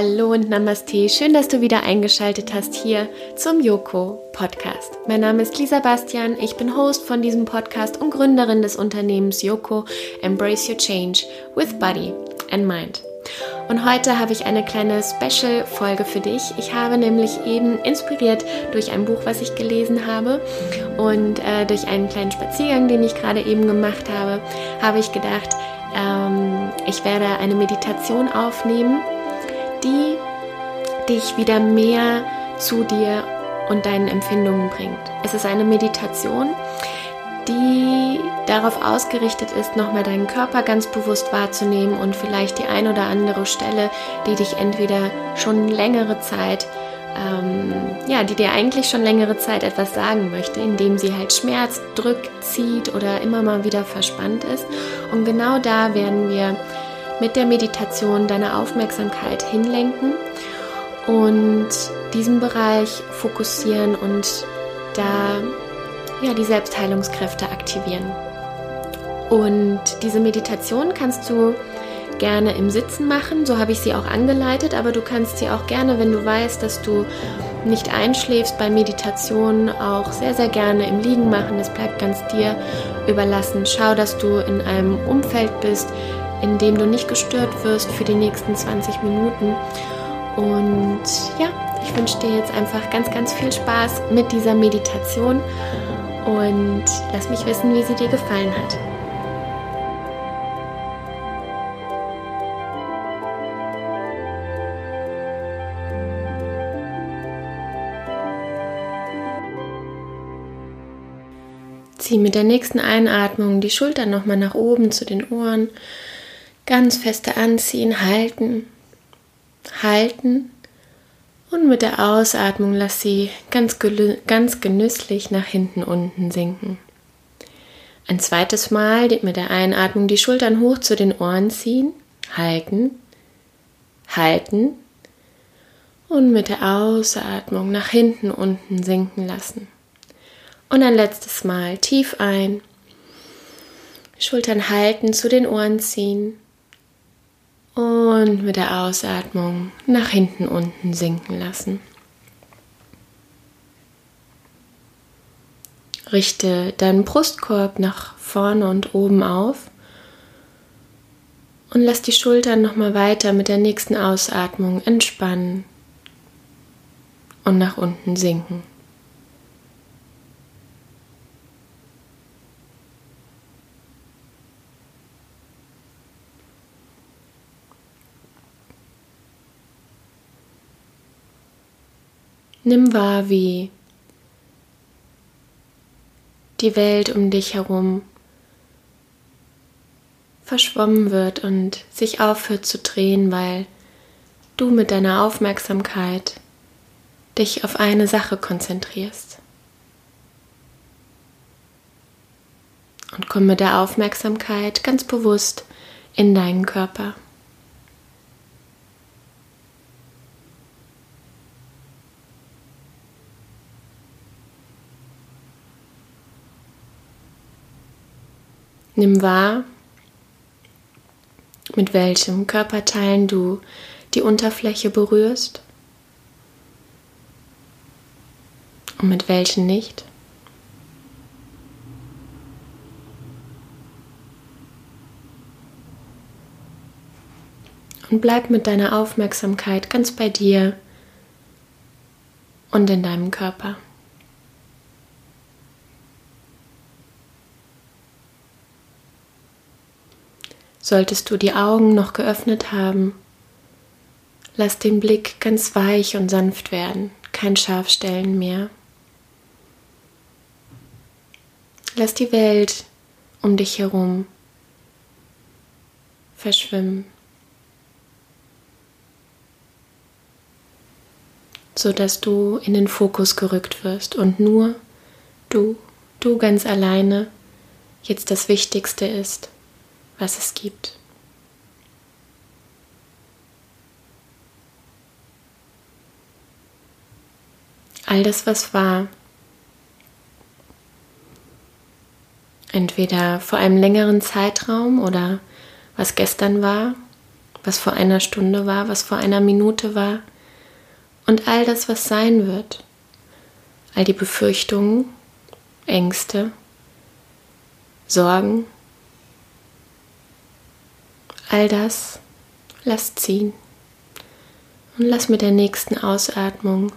Hallo und Namaste. Schön, dass du wieder eingeschaltet hast hier zum Yoko Podcast. Mein Name ist Lisa Bastian. Ich bin Host von diesem Podcast und Gründerin des Unternehmens Yoko Embrace Your Change with Body and Mind. Und heute habe ich eine kleine Special-Folge für dich. Ich habe nämlich eben inspiriert durch ein Buch, was ich gelesen habe und äh, durch einen kleinen Spaziergang, den ich gerade eben gemacht habe, habe ich gedacht, ähm, ich werde eine Meditation aufnehmen, die dich wieder mehr zu dir und deinen Empfindungen bringt. Es ist eine Meditation, die darauf ausgerichtet ist, nochmal deinen Körper ganz bewusst wahrzunehmen und vielleicht die ein oder andere Stelle, die dich entweder schon längere Zeit, ähm, ja, die dir eigentlich schon längere Zeit etwas sagen möchte, indem sie halt Schmerz drückt, zieht oder immer mal wieder verspannt ist. Und genau da werden wir mit der Meditation deine Aufmerksamkeit hinlenken und diesen Bereich fokussieren und da ja, die Selbstheilungskräfte aktivieren. Und diese Meditation kannst du gerne im Sitzen machen, so habe ich sie auch angeleitet, aber du kannst sie auch gerne, wenn du weißt, dass du nicht einschläfst bei Meditation, auch sehr, sehr gerne im Liegen machen. Das bleibt ganz dir überlassen. Schau, dass du in einem Umfeld bist, in dem du nicht gestört wirst für die nächsten 20 Minuten. Und ja, ich wünsche dir jetzt einfach ganz, ganz viel Spaß mit dieser Meditation und lass mich wissen, wie sie dir gefallen hat. Zieh mit der nächsten Einatmung die Schultern nochmal nach oben zu den Ohren. Ganz feste anziehen, halten, halten und mit der Ausatmung lass sie ganz, ganz genüsslich nach hinten unten sinken. Ein zweites Mal mit der Einatmung die Schultern hoch zu den Ohren ziehen, halten, halten und mit der Ausatmung nach hinten unten sinken lassen. Und ein letztes Mal tief ein, Schultern halten, zu den Ohren ziehen und mit der Ausatmung nach hinten unten sinken lassen. Richte deinen Brustkorb nach vorne und oben auf und lass die Schultern nochmal weiter mit der nächsten Ausatmung entspannen und nach unten sinken. Nimm wahr, wie die Welt um dich herum verschwommen wird und sich aufhört zu drehen, weil du mit deiner Aufmerksamkeit dich auf eine Sache konzentrierst. Und komm mit der Aufmerksamkeit ganz bewusst in deinen Körper. Nimm wahr, mit welchem Körperteilen du die Unterfläche berührst und mit welchen nicht. Und bleib mit deiner Aufmerksamkeit ganz bei dir und in deinem Körper. Solltest du die Augen noch geöffnet haben, lass den Blick ganz weich und sanft werden, kein Scharfstellen mehr. Lass die Welt um dich herum verschwimmen, so dass du in den Fokus gerückt wirst und nur du, du ganz alleine jetzt das Wichtigste ist was es gibt. All das, was war, entweder vor einem längeren Zeitraum oder was gestern war, was vor einer Stunde war, was vor einer Minute war und all das, was sein wird. All die Befürchtungen, Ängste, Sorgen, all das lass ziehen und lass mit der nächsten Ausatmung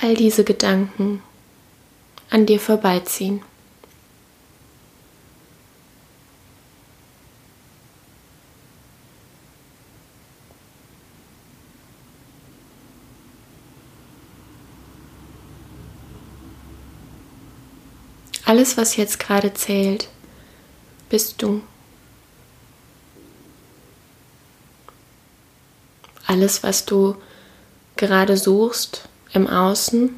all diese Gedanken an dir vorbeiziehen. Alles, was jetzt gerade zählt, bist du. Alles, was du gerade suchst im Außen,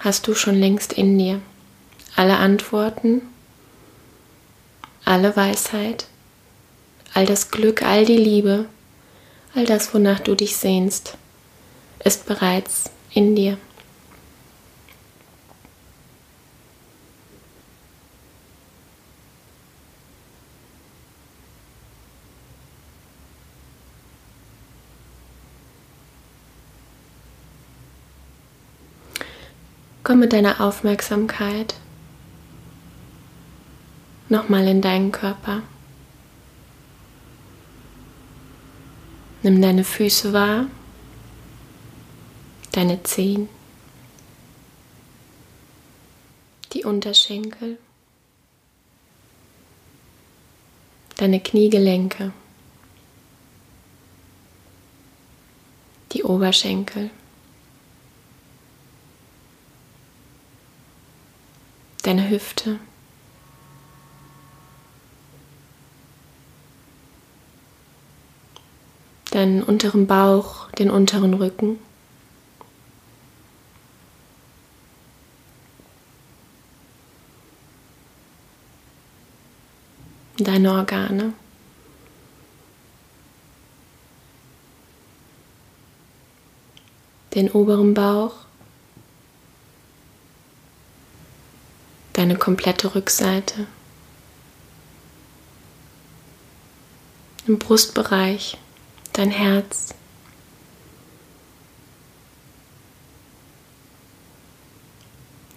hast du schon längst in dir. Alle Antworten, alle Weisheit, all das Glück, all die Liebe, all das, wonach du dich sehnst, ist bereits in dir. Komm mit deiner Aufmerksamkeit nochmal in deinen Körper. Nimm deine Füße wahr, deine Zehen, die Unterschenkel, deine Kniegelenke, die Oberschenkel. Deine Hüfte. Deinen unteren Bauch, den unteren Rücken. Deine Organe. Den oberen Bauch. Deine komplette Rückseite. Im Brustbereich, dein Herz.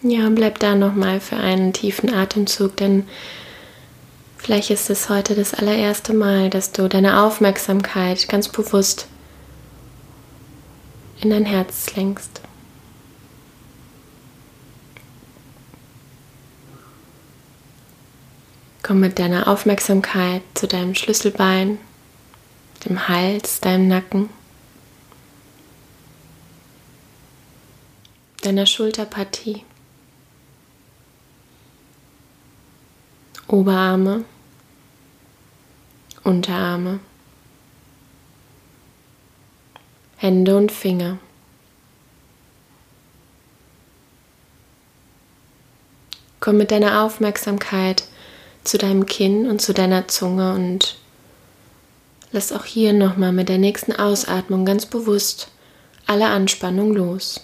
Ja, bleib da nochmal für einen tiefen Atemzug, denn vielleicht ist es heute das allererste Mal, dass du deine Aufmerksamkeit ganz bewusst in dein Herz lenkst. Komm mit deiner Aufmerksamkeit zu deinem Schlüsselbein, dem Hals, deinem Nacken, deiner Schulterpartie, Oberarme, Unterarme, Hände und Finger. Komm mit deiner Aufmerksamkeit zu deinem Kinn und zu deiner Zunge und lass auch hier nochmal mit der nächsten Ausatmung ganz bewusst alle Anspannung los.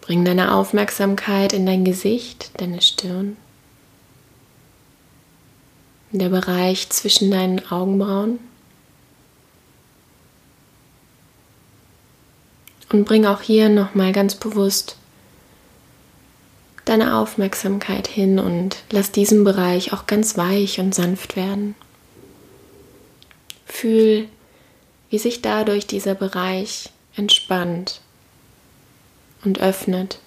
Bring deine Aufmerksamkeit in dein Gesicht, deine Stirn, in der Bereich zwischen deinen Augenbrauen. Und bring auch hier nochmal ganz bewusst deine Aufmerksamkeit hin und lass diesen Bereich auch ganz weich und sanft werden. Fühl, wie sich dadurch dieser Bereich entspannt und öffnet.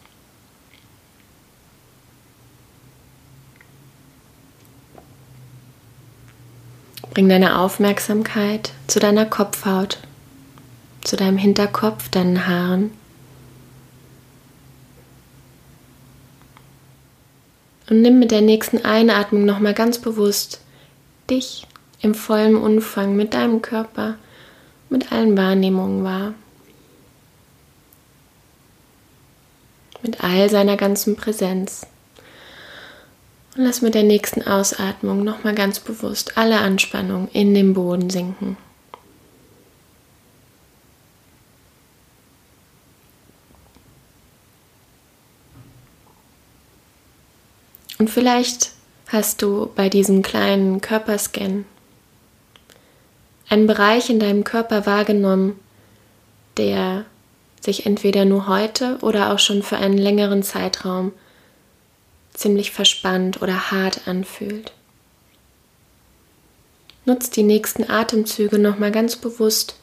Bring deine Aufmerksamkeit zu deiner Kopfhaut zu deinem Hinterkopf, deinen Haaren. Und nimm mit der nächsten Einatmung nochmal ganz bewusst dich im vollen Umfang mit deinem Körper, mit allen Wahrnehmungen wahr. Mit all seiner ganzen Präsenz. Und lass mit der nächsten Ausatmung nochmal ganz bewusst alle Anspannung in den Boden sinken. Und vielleicht hast du bei diesem kleinen Körperscan einen Bereich in deinem Körper wahrgenommen, der sich entweder nur heute oder auch schon für einen längeren Zeitraum ziemlich verspannt oder hart anfühlt. Nutz die nächsten Atemzüge nochmal ganz bewusst,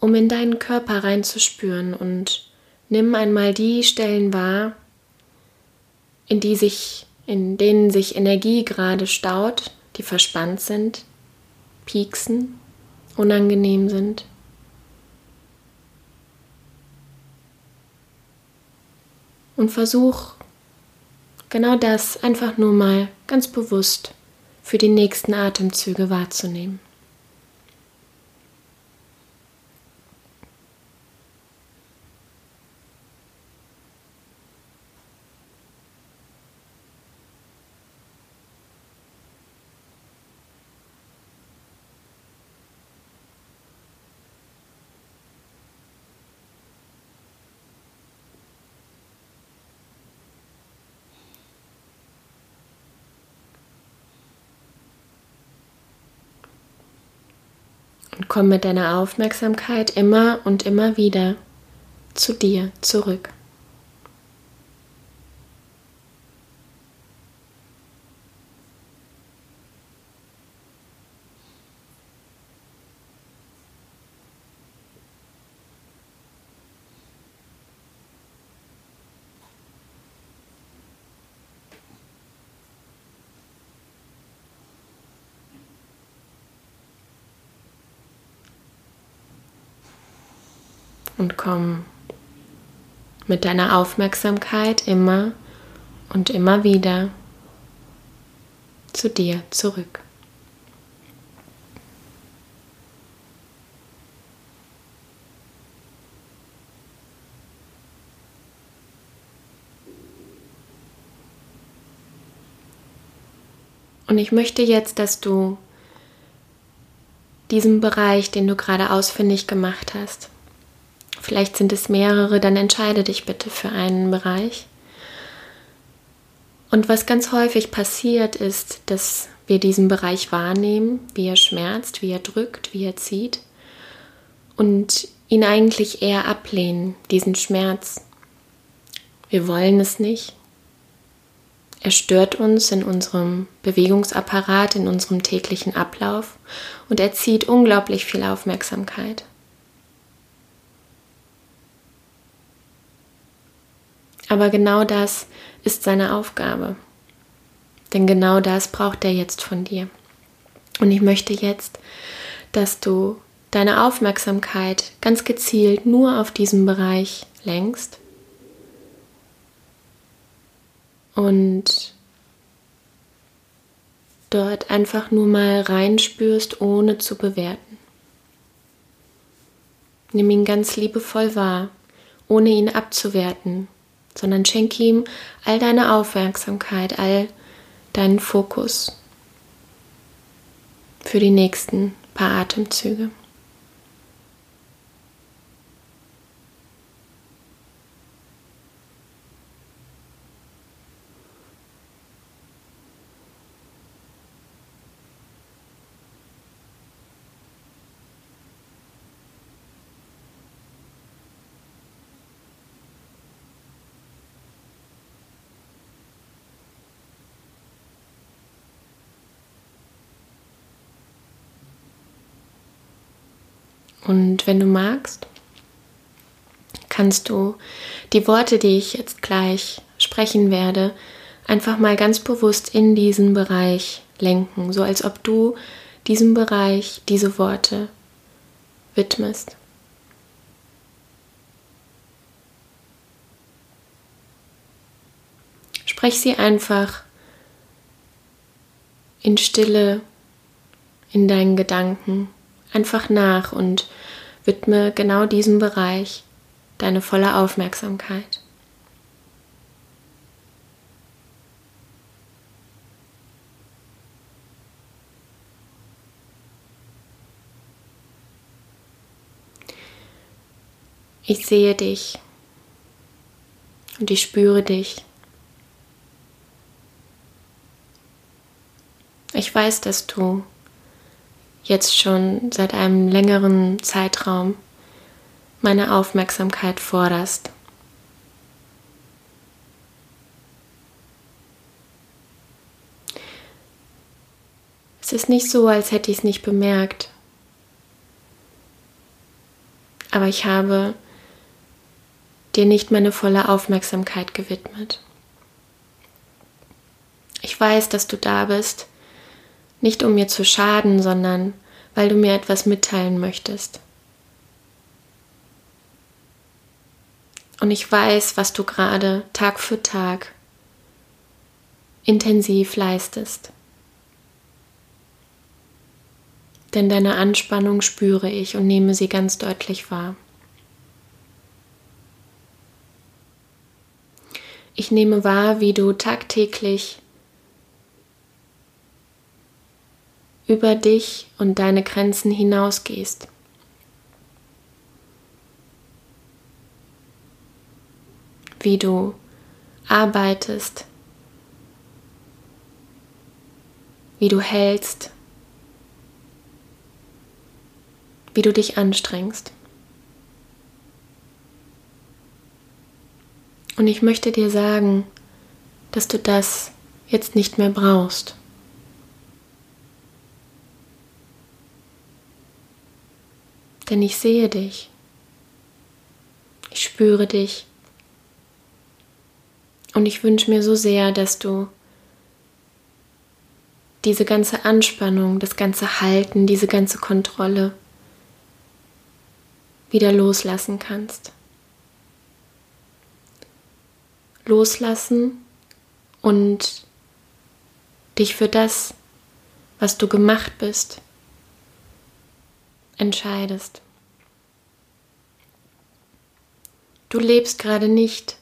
um in deinen Körper reinzuspüren und nimm einmal die Stellen wahr, in die sich, in denen sich Energie gerade staut, die verspannt sind, pieksen, unangenehm sind. Und versuch genau das einfach nur mal ganz bewusst für die nächsten Atemzüge wahrzunehmen. Und komm mit deiner Aufmerksamkeit immer und immer wieder zu dir zurück. Und komm mit deiner Aufmerksamkeit immer und immer wieder zu dir zurück. Und ich möchte jetzt, dass du diesen Bereich, den du gerade ausfindig gemacht hast, Vielleicht sind es mehrere, dann entscheide dich bitte für einen Bereich. Und was ganz häufig passiert ist, dass wir diesen Bereich wahrnehmen, wie er schmerzt, wie er drückt, wie er zieht und ihn eigentlich eher ablehnen, diesen Schmerz. Wir wollen es nicht. Er stört uns in unserem Bewegungsapparat, in unserem täglichen Ablauf und er zieht unglaublich viel Aufmerksamkeit. Aber genau das ist seine Aufgabe. Denn genau das braucht er jetzt von dir. Und ich möchte jetzt, dass du deine Aufmerksamkeit ganz gezielt nur auf diesen Bereich lenkst und dort einfach nur mal reinspürst, ohne zu bewerten. Nimm ihn ganz liebevoll wahr, ohne ihn abzuwerten, sondern schenke ihm all deine Aufmerksamkeit, all deinen Fokus für die nächsten paar Atemzüge. Und wenn du magst, kannst du die Worte, die ich jetzt gleich sprechen werde, einfach mal ganz bewusst in diesen Bereich lenken, so als ob du diesem Bereich diese Worte widmest. Sprech sie einfach in Stille in deinen Gedanken einfach nach und widme genau diesem Bereich deine volle Aufmerksamkeit. Ich sehe dich und ich spüre dich. Ich weiß, dass du jetzt schon seit einem längeren Zeitraum meine Aufmerksamkeit forderst. Es ist nicht so, als hätte ich es nicht bemerkt. Aber ich habe dir nicht meine volle Aufmerksamkeit gewidmet. Ich weiß, dass du da bist, nicht um mir zu schaden, sondern weil du mir etwas mitteilen möchtest. Und ich weiß, was du gerade Tag für Tag intensiv leistest. Denn deine Anspannung spüre ich und nehme sie ganz deutlich wahr. Ich nehme wahr, wie du tagtäglich über dich und deine Grenzen hinausgehst. Wie du arbeitest, wie du hältst, wie du dich anstrengst. Und ich möchte dir sagen, dass du das jetzt nicht mehr brauchst. Denn ich sehe dich. Ich spüre dich. Und ich wünsche mir so sehr, dass du diese ganze Anspannung, das ganze Halten, diese ganze Kontrolle wieder loslassen kannst. Loslassen und dich für das, was du gemacht bist, entscheidest. Du lebst gerade nicht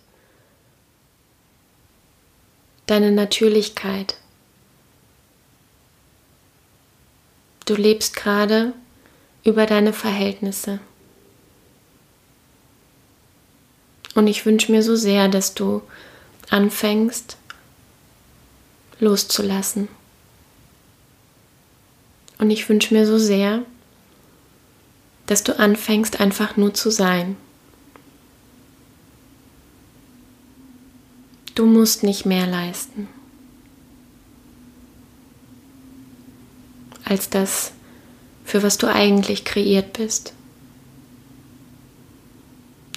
deine Natürlichkeit. Du lebst gerade über deine Verhältnisse. Und ich wünsche mir so sehr, dass du anfängst loszulassen. Und ich wünsche mir so sehr, dass du anfängst einfach nur zu sein. Du musst nicht mehr leisten als das, für was du eigentlich kreiert bist.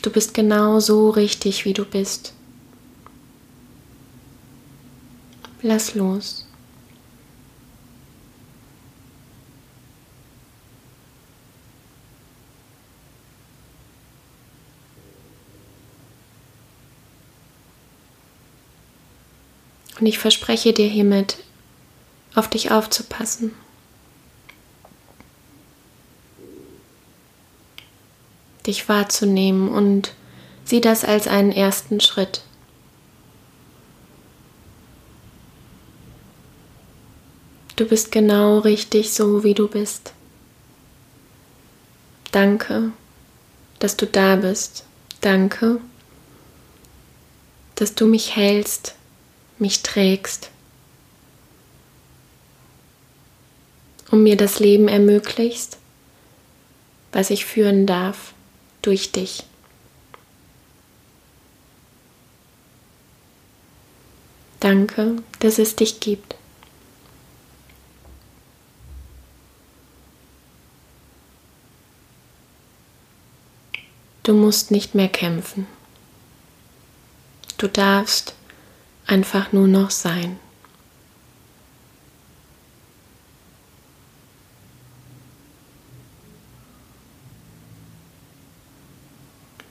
Du bist genau so richtig, wie du bist. Lass los. Und ich verspreche dir hiermit, auf dich aufzupassen. Dich wahrzunehmen und sieh das als einen ersten Schritt. Du bist genau richtig so, wie du bist. Danke, dass du da bist. Danke, dass du mich hältst mich trägst und mir das Leben ermöglichst, was ich führen darf durch dich. Danke, dass es dich gibt. Du musst nicht mehr kämpfen. Du darfst einfach nur noch sein.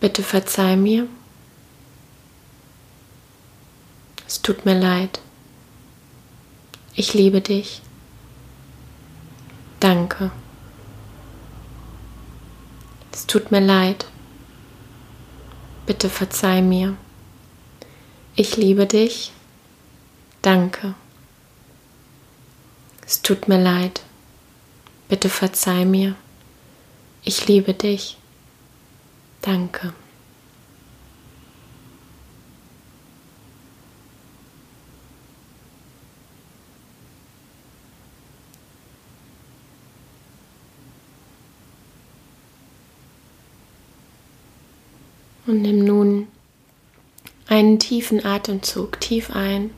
Bitte verzeih mir. Es tut mir leid. Ich liebe dich. Danke. Es tut mir leid. Bitte verzeih mir. Ich liebe dich. Danke. Es tut mir leid. Bitte verzeih mir. Ich liebe dich. Danke. Und nimm nun einen tiefen Atemzug tief ein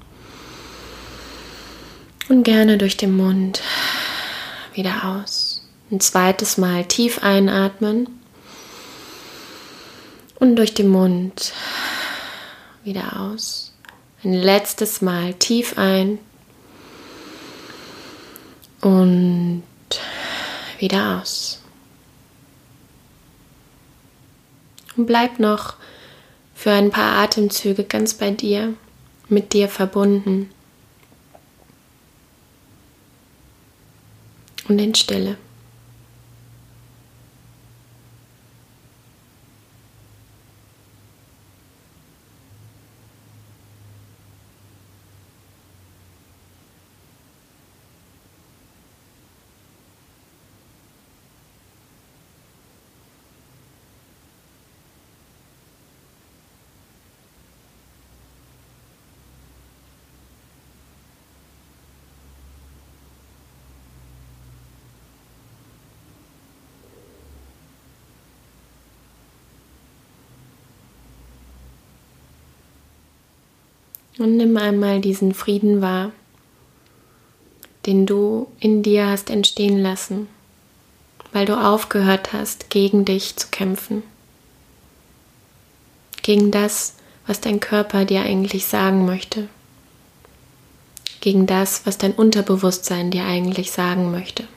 und gerne durch den Mund wieder aus. Ein zweites Mal tief einatmen und durch den Mund wieder aus. Ein letztes Mal tief ein und wieder aus. Und bleib noch für ein paar Atemzüge ganz bei dir, mit dir verbunden und in Stille. Und nimm einmal diesen Frieden wahr, den du in dir hast entstehen lassen, weil du aufgehört hast, gegen dich zu kämpfen. Gegen das, was dein Körper dir eigentlich sagen möchte. Gegen das, was dein Unterbewusstsein dir eigentlich sagen möchte.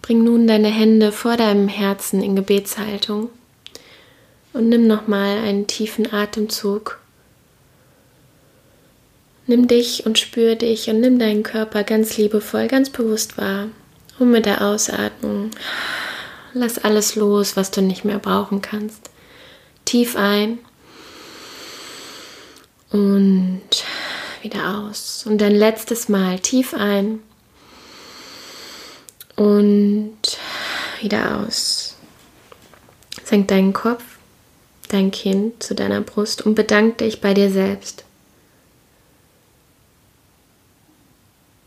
Bring nun deine Hände vor deinem Herzen in Gebetshaltung und nimm nochmal einen tiefen Atemzug. Nimm dich und spür dich und nimm deinen Körper ganz liebevoll, ganz bewusst wahr. Und mit der Ausatmung lass alles los, was du nicht mehr brauchen kannst. Tief ein und wieder aus. Und dein letztes Mal tief ein und wieder aus. Senk deinen Kopf dein Kind zu deiner Brust und bedank dich bei dir selbst.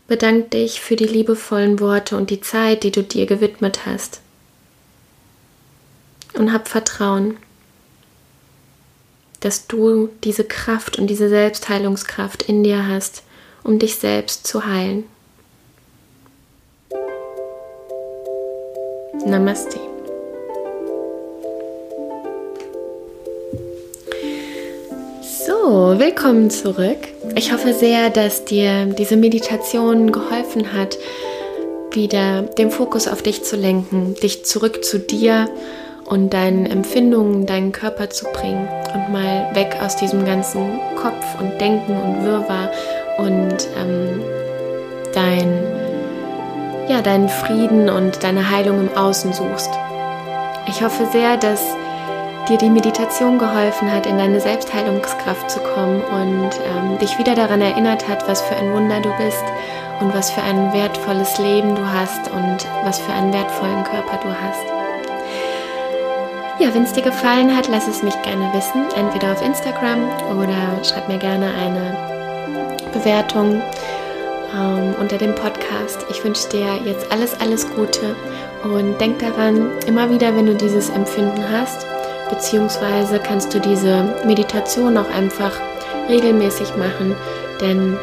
Bedank dich für die liebevollen Worte und die Zeit, die du dir gewidmet hast. Und hab Vertrauen, dass du diese Kraft und diese Selbstheilungskraft in dir hast, um dich selbst zu heilen. Namaste. Willkommen zurück. Ich hoffe sehr, dass dir diese Meditation geholfen hat, wieder den Fokus auf dich zu lenken, dich zurück zu dir und deinen Empfindungen, deinen Körper zu bringen und mal weg aus diesem ganzen Kopf und Denken und Wirrwarr und ähm, dein, ja, deinen Frieden und deine Heilung im Außen suchst. Ich hoffe sehr, dass dir die Meditation geholfen hat, in deine Selbstheilungskraft zu kommen und ähm, dich wieder daran erinnert hat, was für ein Wunder du bist und was für ein wertvolles Leben du hast und was für einen wertvollen Körper du hast. Ja, wenn es dir gefallen hat, lass es mich gerne wissen, entweder auf Instagram oder schreib mir gerne eine Bewertung ähm, unter dem Podcast. Ich wünsche dir jetzt alles, alles Gute und denk daran, immer wieder, wenn du dieses Empfinden hast, beziehungsweise kannst du diese Meditation auch einfach regelmäßig machen, denn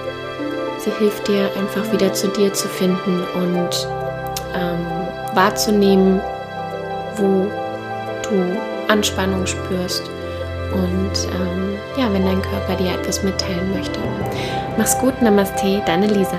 sie hilft dir einfach wieder zu dir zu finden und ähm, wahrzunehmen, wo du Anspannung spürst und ähm, ja, wenn dein Körper dir etwas mitteilen möchte. Mach's gut, Namaste, deine Lisa.